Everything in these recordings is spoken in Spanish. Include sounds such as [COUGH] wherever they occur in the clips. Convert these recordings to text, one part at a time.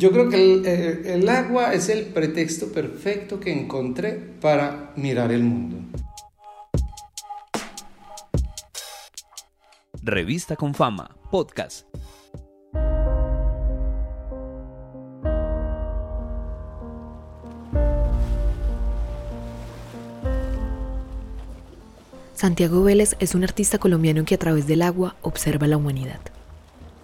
Yo creo que el, eh, el, agua es el pretexto perfecto que encontré para mirar el mundo. Revista con Fama, podcast. Santiago Vélez es un artista colombiano que a través del agua observa la humanidad.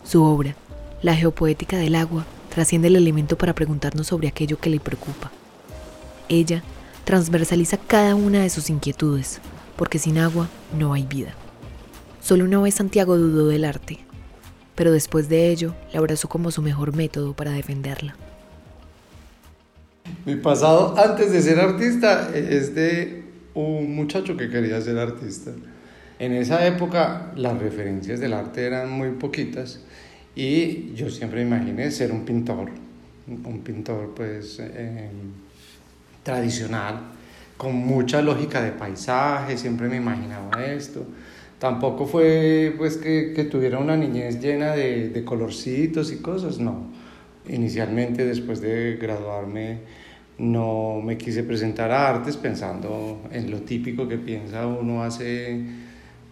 Su obra, La geopoética del agua, trasciende el elemento para preguntarnos sobre aquello que le preocupa. Ella transversaliza cada una de sus inquietudes, porque sin agua no hay vida. Solo una vez Santiago dudó del arte, pero después de ello la abrazó como su mejor método para defenderla. Mi pasado antes de ser artista es de un muchacho que quería ser artista. En esa época las referencias del arte eran muy poquitas y yo siempre imaginé ser un pintor, un pintor pues eh, tradicional, con mucha lógica de paisaje, siempre me imaginaba esto. Tampoco fue pues que, que tuviera una niñez llena de, de colorcitos y cosas, no. Inicialmente después de graduarme no me quise presentar a artes pensando en lo típico que piensa uno hace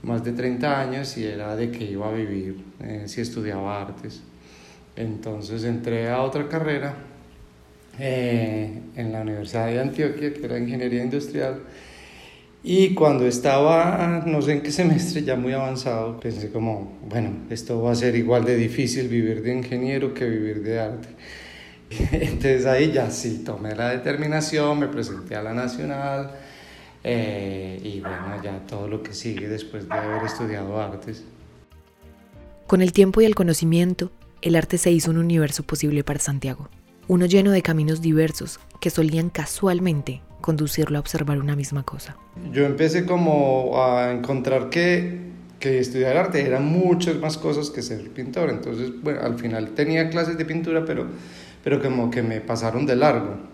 más de 30 años y era de que iba a vivir eh, si estudiaba artes. Entonces entré a otra carrera eh, en la Universidad de Antioquia, que era Ingeniería Industrial, y cuando estaba, no sé en qué semestre, ya muy avanzado, pensé como, bueno, esto va a ser igual de difícil vivir de ingeniero que vivir de arte. [LAUGHS] Entonces ahí ya sí, tomé la determinación, me presenté a la Nacional, eh, y bueno, ya todo lo que sigue después de haber estudiado artes. Con el tiempo y el conocimiento, el arte se hizo un universo posible para Santiago, uno lleno de caminos diversos que solían casualmente conducirlo a observar una misma cosa. Yo empecé como a encontrar que, que estudiar arte era muchas más cosas que ser pintor, entonces bueno, al final tenía clases de pintura, pero, pero como que me pasaron de largo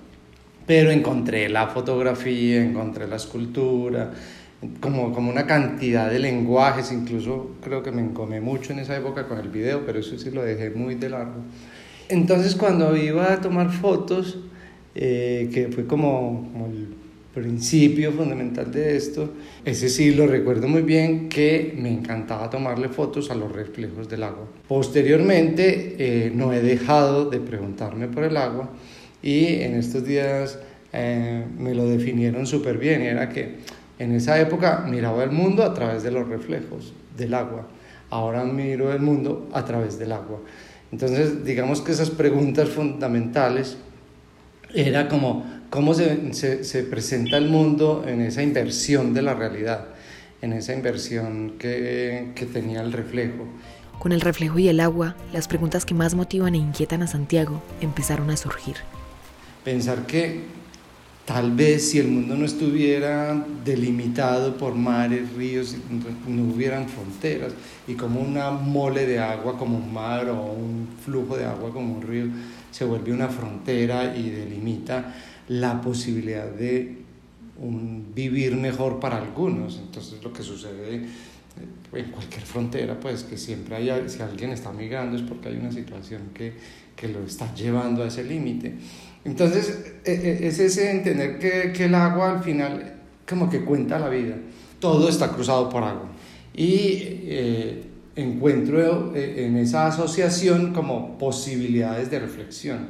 pero encontré la fotografía, encontré la escultura, como, como una cantidad de lenguajes, incluso creo que me encomé mucho en esa época con el video, pero eso sí lo dejé muy de largo. Entonces cuando iba a tomar fotos, eh, que fue como, como, el principio fundamental de esto, ese sí lo recuerdo muy bien, que me encantaba tomarle fotos a los reflejos del agua. Posteriormente eh, no he dejado de preguntarme por el agua y en estos días eh, me lo definieron súper bien y era que en esa época miraba el mundo a través de los reflejos del agua, ahora miro el mundo a través del agua. Entonces, digamos que esas preguntas fundamentales era como cómo se, se, se presenta el mundo en esa inversión de la realidad, en esa inversión que, que tenía el reflejo. Con el reflejo y el agua, las preguntas que más motivan e inquietan a Santiago empezaron a surgir pensar que tal vez si el mundo no estuviera delimitado por mares, ríos, no hubieran fronteras, y como una mole de agua como un mar o un flujo de agua como un río se vuelve una frontera y delimita la posibilidad de vivir mejor para algunos. Entonces lo que sucede en cualquier frontera, pues que siempre hay, si alguien está migrando es porque hay una situación que, que lo está llevando a ese límite. Entonces, e, e, es ese entender que, que, el agua al final como que cuenta la vida. Todo está cruzado por agua. Y eh, encuentro eh, en esa asociación como posibilidades de reflexión.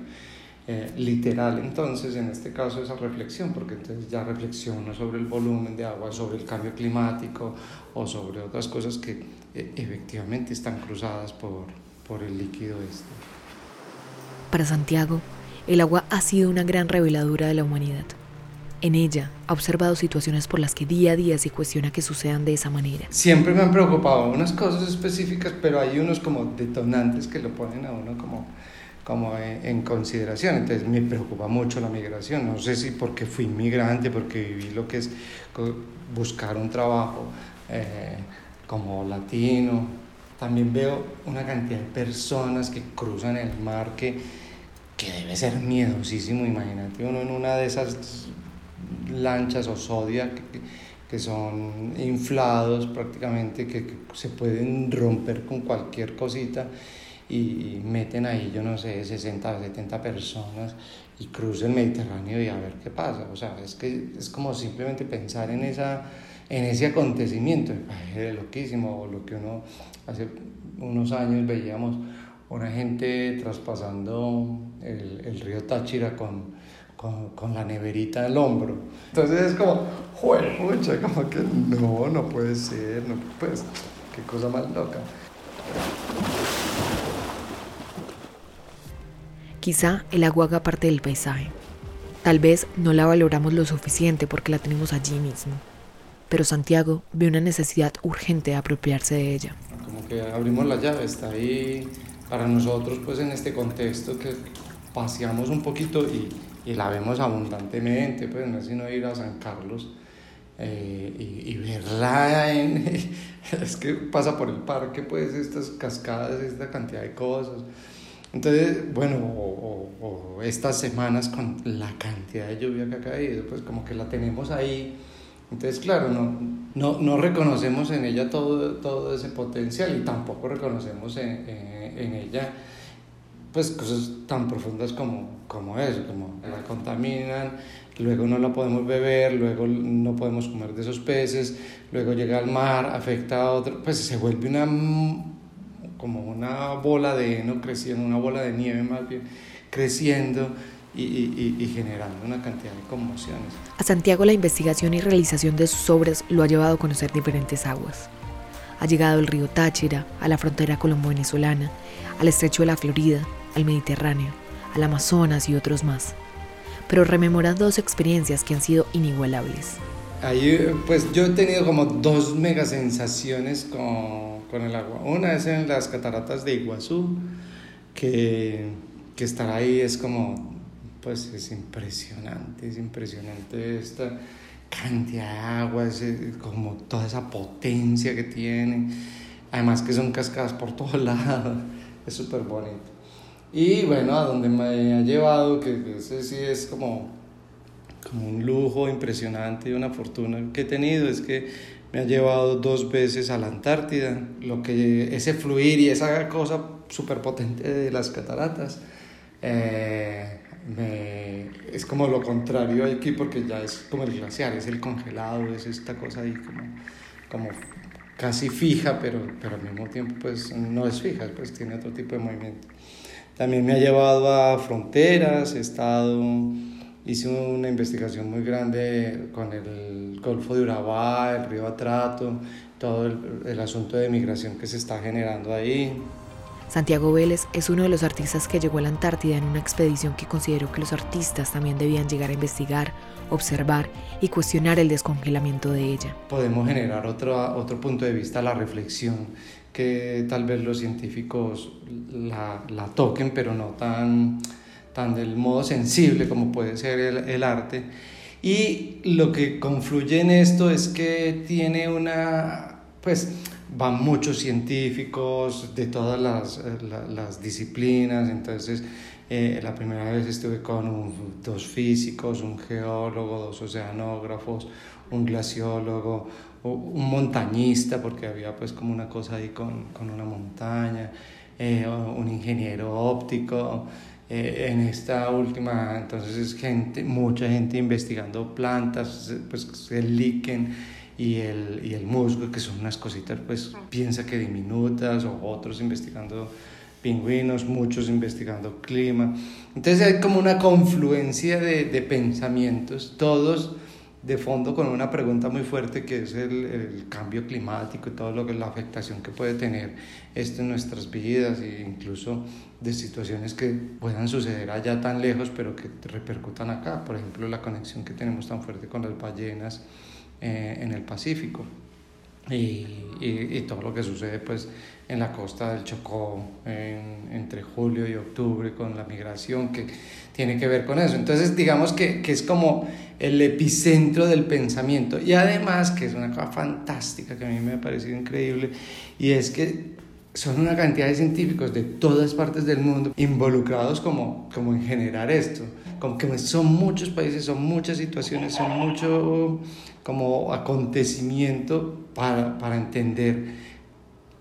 Eh, literal entonces en este caso esa reflexión porque entonces ya reflexiono sobre el volumen de agua sobre el cambio climático o sobre otras cosas que efectivamente están cruzadas por, por el líquido este para Santiago el agua ha sido una gran reveladora de la humanidad. En ella ha observado situaciones por las que día a día se cuestiona que sucedan de esa manera. Siempre me han preocupado unas cosas específicas, pero hay unos como detonantes que lo ponen a uno como, como en consideración. Entonces me preocupa mucho la migración. No sé si porque fui inmigrante, porque viví lo que es buscar un trabajo eh, como latino. También veo una cantidad de personas que cruzan el mar que que debe ser miedosísimo, imagínate uno en una de esas lanchas o sodia que, que son inflados prácticamente, que, se pueden romper con cualquier cosita y meten ahí, yo no sé, 60 o 70 personas y cruza el Mediterráneo y a ver qué pasa. O sea, es que es como simplemente pensar en, esa, en ese acontecimiento. Es loquísimo, lo que uno hace unos años veíamos una gente traspasando el, el río Táchira con, con, con, la neverita al hombro. Entonces es como, mucha, como que no, no puede ser, no, pues, qué cosa más loca. Quizá el agua haga parte del paisaje. Tal vez no la valoramos lo suficiente porque la tenemos allí mismo. Pero Santiago ve una necesidad urgente de apropiarse de ella. Como que abrimos la llave, está ahí para nosotros pues en este contexto que paseamos un poquito y, y la vemos abundantemente, pues no es sino ir a San Carlos eh, y, y, verla en... [LAUGHS] es que pasa por el parque pues estas cascadas, esta cantidad de cosas. Entonces, bueno, o, estas semanas con la cantidad de lluvia que ha caído, pues como que la tenemos ahí. Entonces, claro, no, no, no reconocemos en ella todo, todo ese potencial y tampoco reconocemos en, en, ella pues cosas tan profundas como, como eso, como la contaminan, luego no la podemos beber, luego no podemos comer de esos peces, luego llega al mar, afecta a otro, pues se vuelve una como una bola de heno creciendo, una bola de nieve más bien, creciendo y, y, y, generando una cantidad de conmociones. A Santiago la investigación y realización de sus obras lo ha llevado a conocer diferentes aguas. Ha llegado al río Táchira, a la frontera colombo-venezolana, al estrecho de la Florida, al Mediterráneo, al Amazonas y otros más. Pero rememoran dos experiencias que han sido inigualables. Ahí, pues yo he tenido como dos mega sensaciones con con el agua. Una es en las cataratas de Iguazú, que, que estar ahí es como, pues es impresionante, es impresionante esta cantidad de agua, es como toda esa potencia que tiene. Además que son cascadas por [LAUGHS] todos lados, es súper bonito. Y bueno, a donde me ha llevado, que ese sí es como, como un lujo impresionante y una fortuna que he tenido, es que me ha llevado dos veces a la Antártida, lo que ese fluir y esa cosa súper potente de las cataratas. Eh, es como lo contrario aquí porque ya es como el glaciar, es el congelado, es esta cosa ahí como, como casi fija, pero, pero al mismo tiempo pues no es fija, pues tiene otro tipo de movimiento. También me ha llevado a fronteras, he estado hice una investigación muy grande con el Golfo de Urabá, el río Atrato, todo el, el, asunto de migración que se está generando ahí. Santiago Vélez es uno de los artistas que llegó a la Antártida en una expedición que consideró que los artistas también debían llegar a investigar, observar y cuestionar el descongelamiento de ella. Podemos generar otro, otro punto de vista, la reflexión, que tal vez los científicos la, la toquen, pero no tan tan del modo sensible como puede ser el, arte. Y lo que confluye en esto es que tiene una, pues van muchos científicos de todas las, las disciplinas, entonces eh, la primera vez estuve con dos físicos, un geólogo, dos oceanógrafos, un glaciólogo, un montañista, porque había pues como una cosa ahí con, con una montaña, eh, un ingeniero óptico, eh, en esta última, entonces es gente, mucha gente investigando plantas, pues el líquen y el, y el musgo, que son unas cositas, pues piensa que diminutas, o otros investigando pingüinos, muchos investigando clima. Entonces hay como una confluencia de, de pensamientos, todos de fondo con una pregunta muy fuerte que es el, el, cambio climático y todo lo que la afectación que puede tener esto en nuestras vidas e incluso de situaciones que puedan suceder allá tan lejos pero que repercutan acá, por ejemplo la conexión que tenemos tan fuerte con las ballenas eh, en el Pacífico y, y, y, todo lo que sucede pues en la costa del Chocó en, entre julio y octubre con la migración que tiene que ver con eso. Entonces digamos que, que es como el epicentro del pensamiento y además que es una cosa fantástica que a mí me ha parecido increíble y es que son una cantidad de científicos de todas partes del mundo involucrados como, como en generar esto. Como que son muchos países, son muchas situaciones, son mucho como acontecimiento para, para entender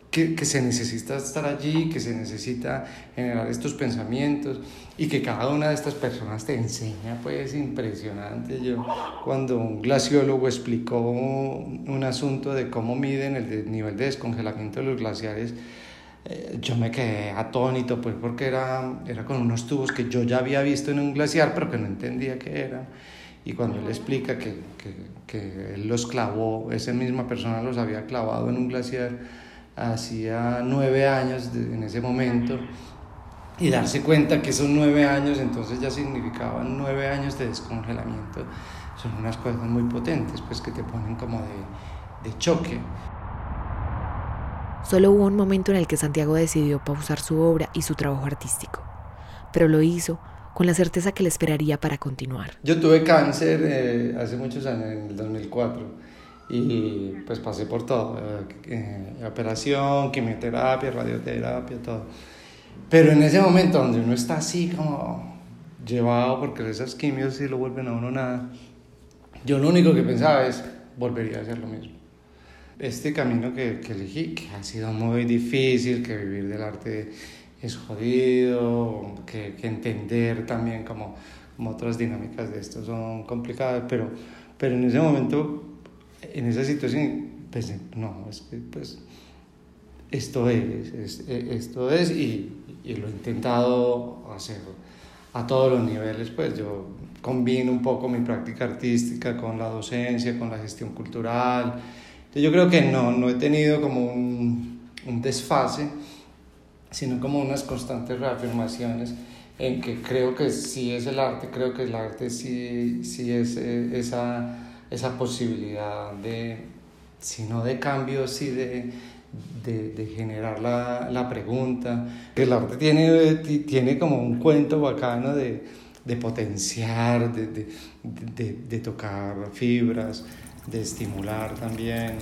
que, que, se necesita estar allí, que se necesita generar estos pensamientos y que cada una de estas personas te enseña, pues impresionante. Yo cuando un glaciólogo explicó un asunto de cómo miden el nivel de descongelamiento de los glaciares, eh, yo me quedé atónito, pues porque era, era con unos tubos que yo ya había visto en un glaciar, pero que no entendía qué eran. Y cuando él explica que, que, que él los clavó, esa misma persona los había clavado en un glaciar, hacía nueve años en ese momento y darse cuenta que esos nueve años entonces ya significaban nueve años de descongelamiento son unas cosas muy potentes pues que te ponen como de, de choque. Solo hubo un momento en el que Santiago decidió pausar su obra y su trabajo artístico, pero lo hizo con la certeza que le esperaría para continuar. Yo tuve cáncer eh, hace muchos años, en el 2004 y pues pasé por todo, eh, eh, operación, quimioterapia, radioterapia, todo. Pero en ese momento donde uno está así como llevado porque esas quimios sí lo vuelven a uno nada, yo lo único que pensaba es, volvería a hacer lo mismo. Este camino que, que elegí, que ha sido muy difícil, que vivir del arte es jodido, que, que entender también como, como otras dinámicas de esto son complicadas, pero, pero en ese momento en esa situación pensé, no, es que pues esto es, esto es y, y, lo he intentado hacer a todos los niveles, pues yo combino un poco mi práctica artística con la docencia, con la gestión cultural. Yo creo que no, no he tenido como un, un desfase, sino como unas constantes reafirmaciones en que creo que sí es el arte, creo que el arte sí, sí es eh, esa esa posibilidad de, si no de cambio, sí de, de, generar la, la, pregunta. El arte tiene, tiene como un cuento bacano de, de potenciar, de, de, tocar fibras, de estimular también.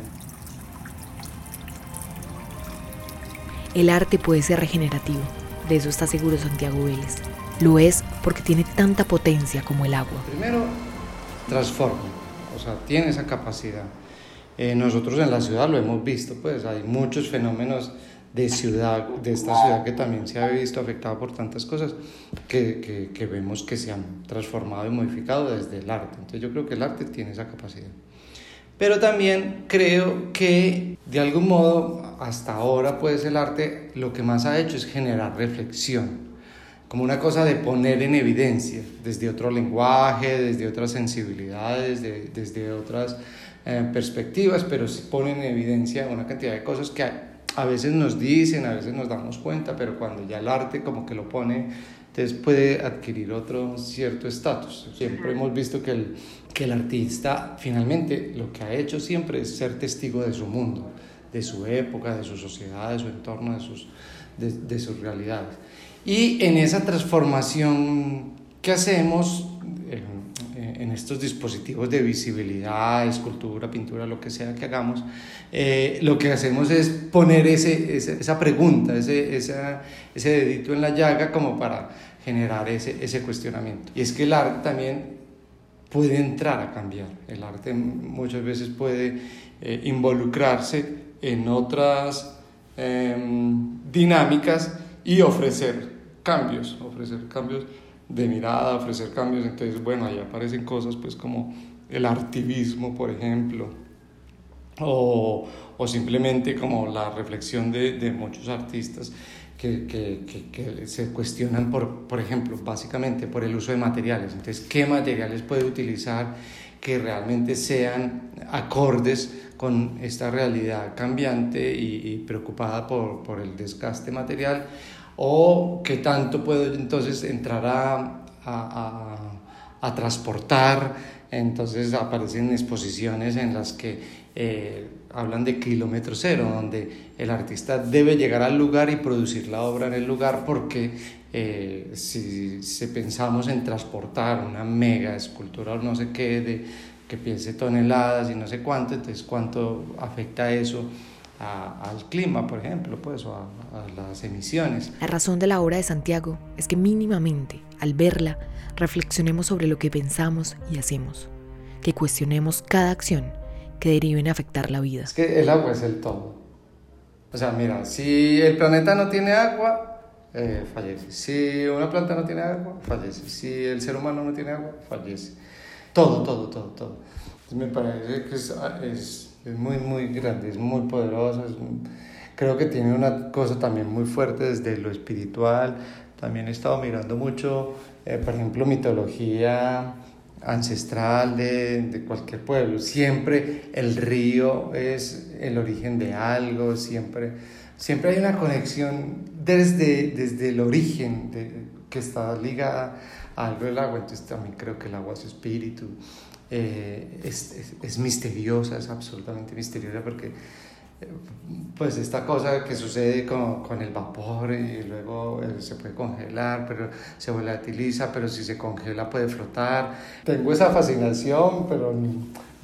El arte puede ser regenerativo, de eso está seguro Santiago Vélez. Lo es porque tiene tanta potencia como el agua. Primero, transforma o sea, tiene esa capacidad. Eh, nosotros en la ciudad lo hemos visto, pues hay muchos fenómenos de ciudad, de esta ciudad que también se ha visto afectada por tantas cosas que, que, que, vemos que se han transformado y modificado desde el arte. Entonces yo creo que el arte tiene esa capacidad. Pero también creo que de algún modo hasta ahora pues el arte lo que más ha hecho es generar reflexión como una cosa de poner en evidencia desde otro lenguaje, desde otras sensibilidades, desde otras eh, perspectivas, pero se pone en evidencia una cantidad de cosas que a, veces nos dicen, a veces nos damos cuenta, pero cuando ya el arte como que lo pone, entonces puede adquirir otro cierto estatus. Siempre hemos visto que el, que el artista finalmente lo que ha hecho siempre es ser testigo de su mundo, de su época, de su sociedad, de su entorno, de sus, de, de sus realidades. Y en esa transformación que hacemos en estos dispositivos de visibilidad, escultura, pintura, lo que sea que hagamos, eh, lo que hacemos es poner ese, esa pregunta, ese, ese dedito en la llaga como para generar ese, ese cuestionamiento. Y es que el arte también puede entrar a cambiar. El arte muchas veces puede eh, involucrarse en otras em, dinámicas y ofrecer cambios, ofrecer cambios de mirada, ofrecer cambios. Entonces, bueno, ahí aparecen cosas pues como el artivismo, por ejemplo, o, o simplemente como la reflexión de, de muchos artistas que, que, que, se cuestionan, por, por ejemplo, básicamente por el uso de materiales. Entonces, ¿qué materiales puede utilizar que realmente sean acordes con esta realidad cambiante y, y preocupada por, por el desgaste material? o qué tanto puedo entonces entrar a, a, a, transportar. Entonces aparecen exposiciones en las que eh, hablan de kilómetro cero, donde el artista debe llegar al lugar y producir la obra en el lugar porque eh, si, si, pensamos en transportar una mega escultura o no sé qué, de, que piense toneladas y no sé cuánto, entonces cuánto afecta eso al clima, por ejemplo, pues, o a, a las emisiones. La razón de la obra de Santiago es que mínimamente, al verla, reflexionemos sobre lo que pensamos y hacemos, que cuestionemos cada acción que derive en afectar la vida. Es que el agua es el todo. O sea, mira, si el planeta no tiene agua, eh, fallece. Si una planta no tiene agua, fallece. Si el ser humano no tiene agua, fallece. Todo, todo, todo, todo. me parece que es, muy, muy grande, es muy poderoso. creo que tiene una cosa también muy fuerte desde lo espiritual. También he estado mirando mucho, eh, por ejemplo, mitología ancestral de, de, cualquier pueblo. Siempre el río es el origen de algo, siempre, siempre hay una conexión desde, desde el origen que está ligada a algo del agua. Entonces también creo que el agua es espíritu. Eh, es, es, es, misteriosa, es absolutamente misteriosa porque pues esta cosa que sucede con, con, el vapor y luego eh, se puede congelar, pero se volatiliza, pero si se congela puede flotar. Tengo esa fascinación, pero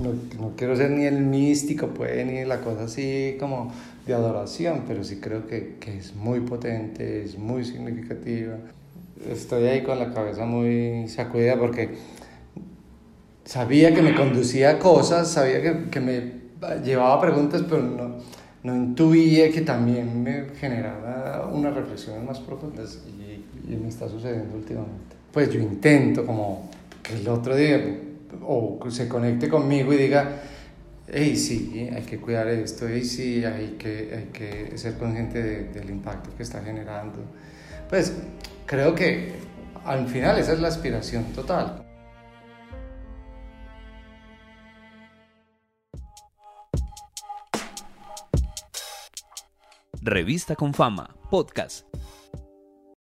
no, no quiero ser ni el místico, pues, ni la cosa así como de adoración, pero sí creo que, que es muy potente, es muy significativa. Estoy ahí con la cabeza muy sacudida porque sabía que me conducía a cosas, sabía que, que me llevaba preguntas, pero no, no intuía que también me generaba unas reflexiones más profundas y, y, me está sucediendo últimamente. Pues yo intento como que el otro día o se conecte conmigo y diga, hey, sí, hay que cuidar esto, hey, sí, hay que, hay que ser consciente de, del impacto que está generando. Pues creo que al final esa es la aspiración total. Revista con Fama, podcast.